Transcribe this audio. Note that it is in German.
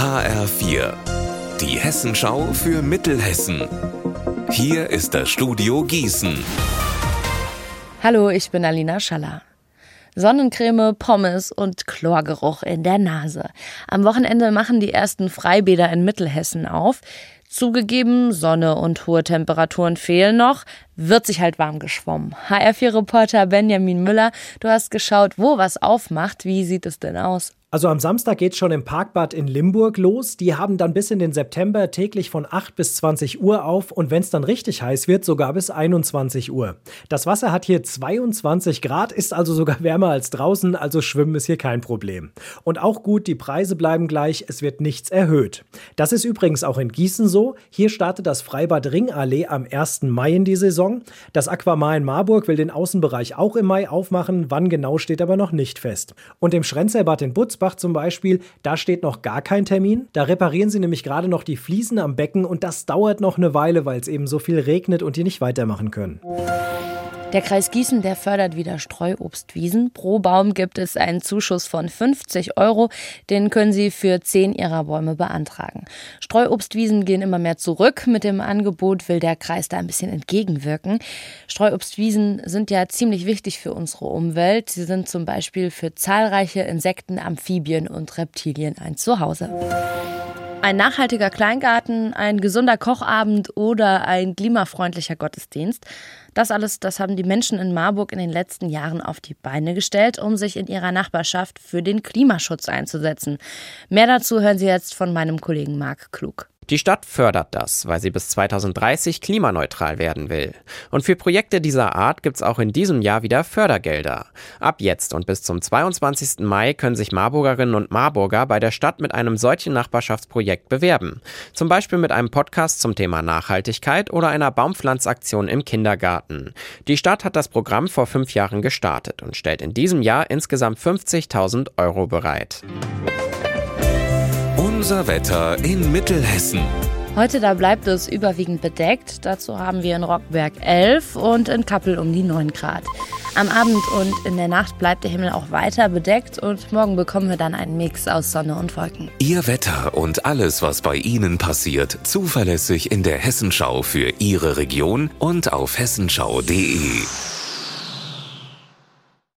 HR4, die Hessenschau für Mittelhessen. Hier ist das Studio Gießen. Hallo, ich bin Alina Schaller. Sonnencreme, Pommes und Chlorgeruch in der Nase. Am Wochenende machen die ersten Freibäder in Mittelhessen auf. Zugegeben, Sonne und hohe Temperaturen fehlen noch, wird sich halt warm geschwommen. HR4-Reporter Benjamin Müller, du hast geschaut, wo was aufmacht. Wie sieht es denn aus? Also am Samstag geht schon im Parkbad in Limburg los. Die haben dann bis in den September täglich von 8 bis 20 Uhr auf und wenn es dann richtig heiß wird, sogar bis 21 Uhr. Das Wasser hat hier 22 Grad, ist also sogar wärmer als draußen, also Schwimmen ist hier kein Problem. Und auch gut, die Preise bleiben gleich, es wird nichts erhöht. Das ist übrigens auch in Gießen so. Hier startet das Freibad Ringallee am 1. Mai in die Saison. Das Aquamar in Marburg will den Außenbereich auch im Mai aufmachen, wann genau steht aber noch nicht fest. Und im Schrenzerbad in Butz Ansbach zum Beispiel, da steht noch gar kein Termin. Da reparieren sie nämlich gerade noch die Fliesen am Becken und das dauert noch eine Weile, weil es eben so viel regnet und die nicht weitermachen können. Der Kreis Gießen, der fördert wieder Streuobstwiesen. Pro Baum gibt es einen Zuschuss von 50 Euro. Den können Sie für 10 Ihrer Bäume beantragen. Streuobstwiesen gehen immer mehr zurück. Mit dem Angebot will der Kreis da ein bisschen entgegenwirken. Streuobstwiesen sind ja ziemlich wichtig für unsere Umwelt. Sie sind zum Beispiel für zahlreiche Insekten, Amphibien und Reptilien ein Zuhause. Ein nachhaltiger Kleingarten, ein gesunder Kochabend oder ein klimafreundlicher Gottesdienst. Das alles, das haben die Menschen in Marburg in den letzten Jahren auf die Beine gestellt, um sich in ihrer Nachbarschaft für den Klimaschutz einzusetzen. Mehr dazu hören Sie jetzt von meinem Kollegen Marc Klug. Die Stadt fördert das, weil sie bis 2030 klimaneutral werden will. Und für Projekte dieser Art gibt's auch in diesem Jahr wieder Fördergelder. Ab jetzt und bis zum 22. Mai können sich Marburgerinnen und Marburger bei der Stadt mit einem solchen Nachbarschaftsprojekt bewerben. Zum Beispiel mit einem Podcast zum Thema Nachhaltigkeit oder einer Baumpflanzaktion im Kindergarten. Die Stadt hat das Programm vor fünf Jahren gestartet und stellt in diesem Jahr insgesamt 50.000 Euro bereit. Unser Wetter in Mittelhessen. Heute da bleibt es überwiegend bedeckt. Dazu haben wir in Rockberg 11 und in Kappel um die 9 Grad. Am Abend und in der Nacht bleibt der Himmel auch weiter bedeckt und morgen bekommen wir dann einen Mix aus Sonne und Wolken. Ihr Wetter und alles, was bei Ihnen passiert, zuverlässig in der Hessenschau für Ihre Region und auf hessenschau.de.